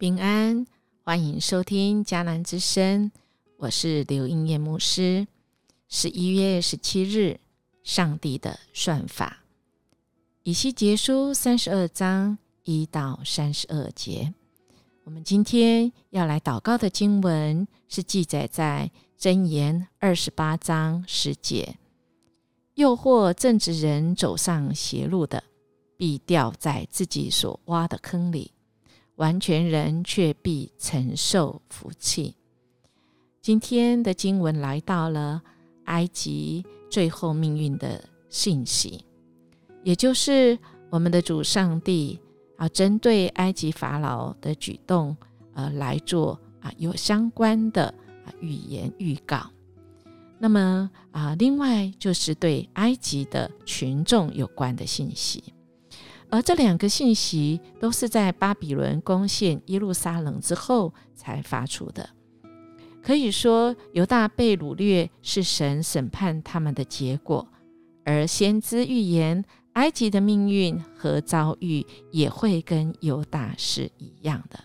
平安，欢迎收听迦南之声，我是刘英燕牧师。十一月十七日，上帝的算法，以西结书三十二章一到三十二节。我们今天要来祷告的经文是记载在箴言二十八章十节：诱惑正直人走上邪路的，必掉在自己所挖的坑里。完全人却必承受福气。今天的经文来到了埃及最后命运的信息，也就是我们的主上帝啊，针对埃及法老的举动呃来做啊有相关的啊预言预告。那么啊，另外就是对埃及的群众有关的信息。而这两个信息都是在巴比伦攻陷耶路撒冷之后才发出的。可以说，犹大被掳掠是神审判他们的结果，而先知预言埃及的命运和遭遇也会跟犹大是一样的。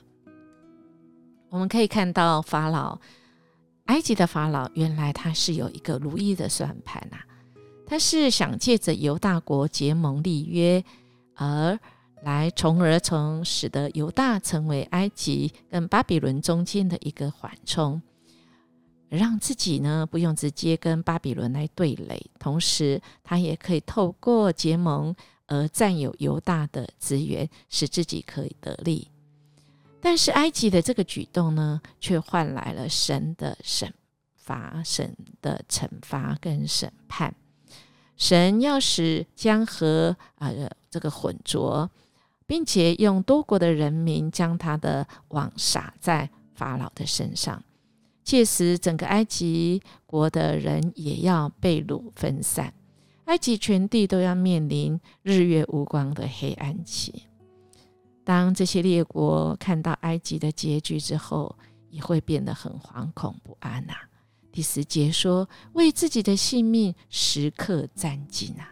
我们可以看到，法老，埃及的法老，原来他是有一个如意的算盘啊，他是想借着犹大国结盟立约。而来，从而从使得犹大成为埃及跟巴比伦中间的一个缓冲，让自己呢不用直接跟巴比伦来对垒，同时他也可以透过结盟而占有犹大的资源，使自己可以得利。但是埃及的这个举动呢，却换来了神的审罚、神的惩罚跟审判。神要使江河啊。这个浑浊，并且用多国的人民将他的网撒在法老的身上，届时整个埃及国的人也要被掳分散，埃及全地都要面临日月无光的黑暗期。当这些列国看到埃及的结局之后，也会变得很惶恐不安呐。第十节说：“为自己的性命时刻战兢啊。”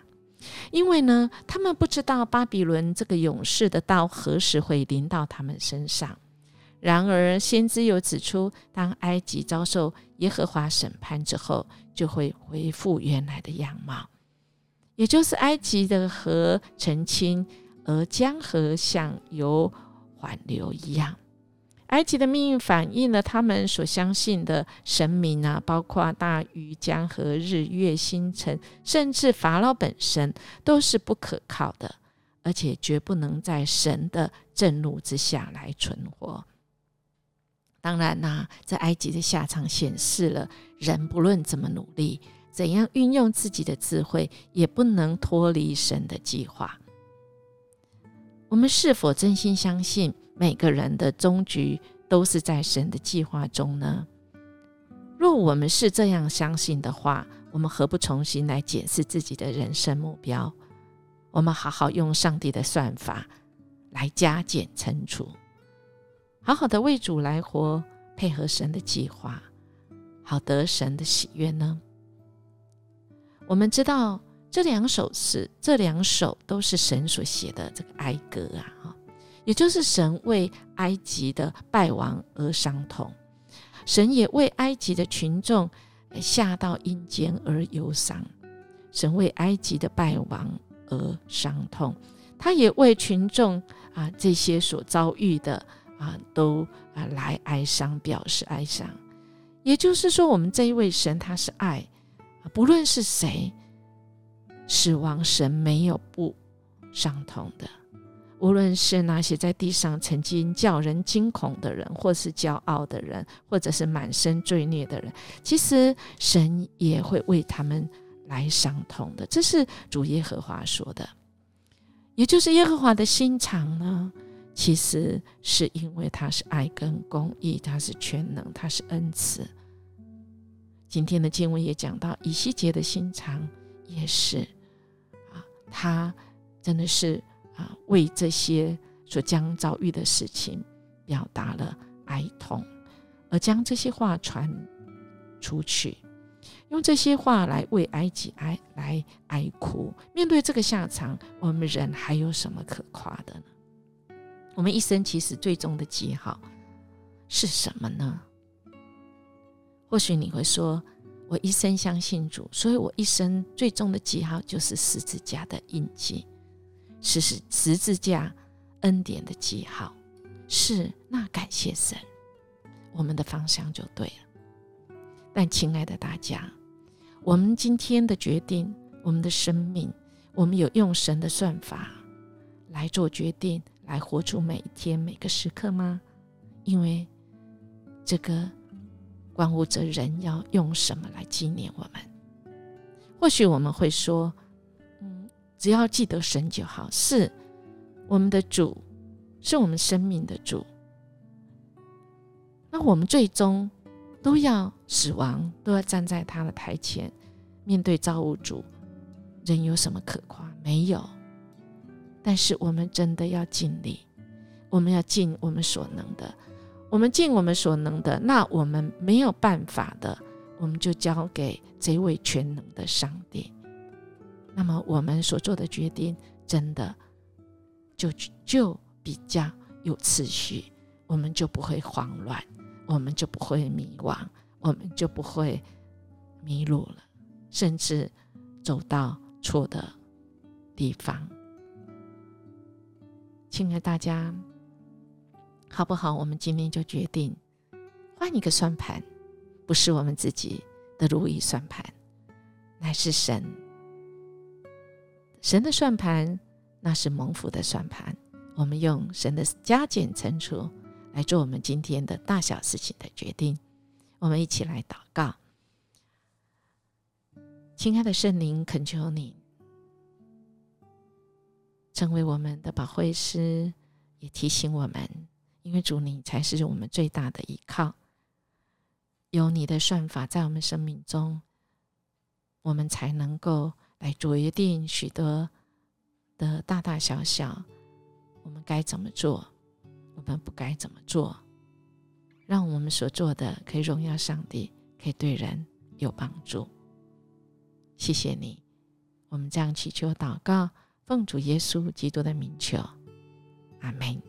因为呢，他们不知道巴比伦这个勇士的刀何时会临到他们身上。然而，先知又指出，当埃及遭受耶和华审判之后，就会恢复原来的样貌，也就是埃及的河澄清，而江河像由缓流一样。埃及的命运反映了他们所相信的神明啊，包括大鱼、江河、日月星辰，甚至法老本身都是不可靠的，而且绝不能在神的震怒之下来存活。当然啦，在埃及的下场显示了人不论怎么努力，怎样运用自己的智慧，也不能脱离神的计划。我们是否真心相信？每个人的终局都是在神的计划中呢。若我们是这样相信的话，我们何不重新来检视自己的人生目标？我们好好用上帝的算法来加减乘除，好好的为主来活，配合神的计划，好得神的喜悦呢？我们知道这两首诗，这两首都是神所写的这个哀歌啊，也就是神为埃及的败亡而伤痛，神也为埃及的群众下到阴间而忧伤。神为埃及的败亡而伤痛，他也为群众啊这些所遭遇的啊都啊来哀伤，表示哀伤。也就是说，我们这一位神他是爱，不论是谁死亡，神没有不伤痛的。无论是那些在地上曾经叫人惊恐的人，或是骄傲的人，或者是满身罪孽的人，其实神也会为他们来伤痛的。这是主耶和华说的，也就是耶和华的心肠呢，其实是因为他是爱跟公义，他是全能，他是恩慈。今天的经文也讲到，以西结的心肠也是啊，他真的是。啊，为这些所将遭遇的事情表达了哀痛，而将这些话传出去，用这些话来为埃及哀来哀哭。面对这个下场，我们人还有什么可夸的呢？我们一生其实最终的记号是什么呢？或许你会说：“我一生相信主，所以我一生最终的记号就是十字架的印记，是是十字架恩典的记号。”是，那感谢神，我们的方向就对了。但亲爱的大家，我们今天的决定，我们的生命，我们有用神的算法来做决定，来活出每一天每个时刻吗？因为这个。关乎着人要用什么来纪念我们。或许我们会说：“，只要记得神就好。”是我们的主，是我们生命的主。那我们最终都要死亡，都要站在他的台前，面对造物主。人有什么可夸？没有。但是我们真的要尽力，我们要尽我们所能的。我们尽我们所能的，那我们没有办法的，我们就交给这位全能的上帝。那么我们所做的决定，真的就就比较有次序，我们就不会慌乱，我们就不会迷惘，我们就不会迷路了，甚至走到错的地方。亲爱大家。好不好？我们今天就决定换一个算盘，不是我们自己的如意算盘，乃是神神的算盘，那是蒙福的算盘。我们用神的加减乘除来做我们今天的大小事情的决定。我们一起来祷告，亲爱的圣灵，恳求你成为我们的保惠师，也提醒我们。因为主，你才是我们最大的依靠。有你的算法在我们生命中，我们才能够来决定许多的大大小小，我们该怎么做，我们不该怎么做，让我们所做的可以荣耀上帝，可以对人有帮助。谢谢你，我们这样祈求祷告，奉主耶稣基督的名求，阿门。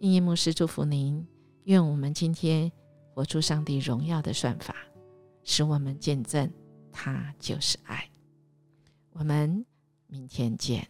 应业牧师祝福您，愿我们今天活出上帝荣耀的算法，使我们见证他就是爱。我们明天见。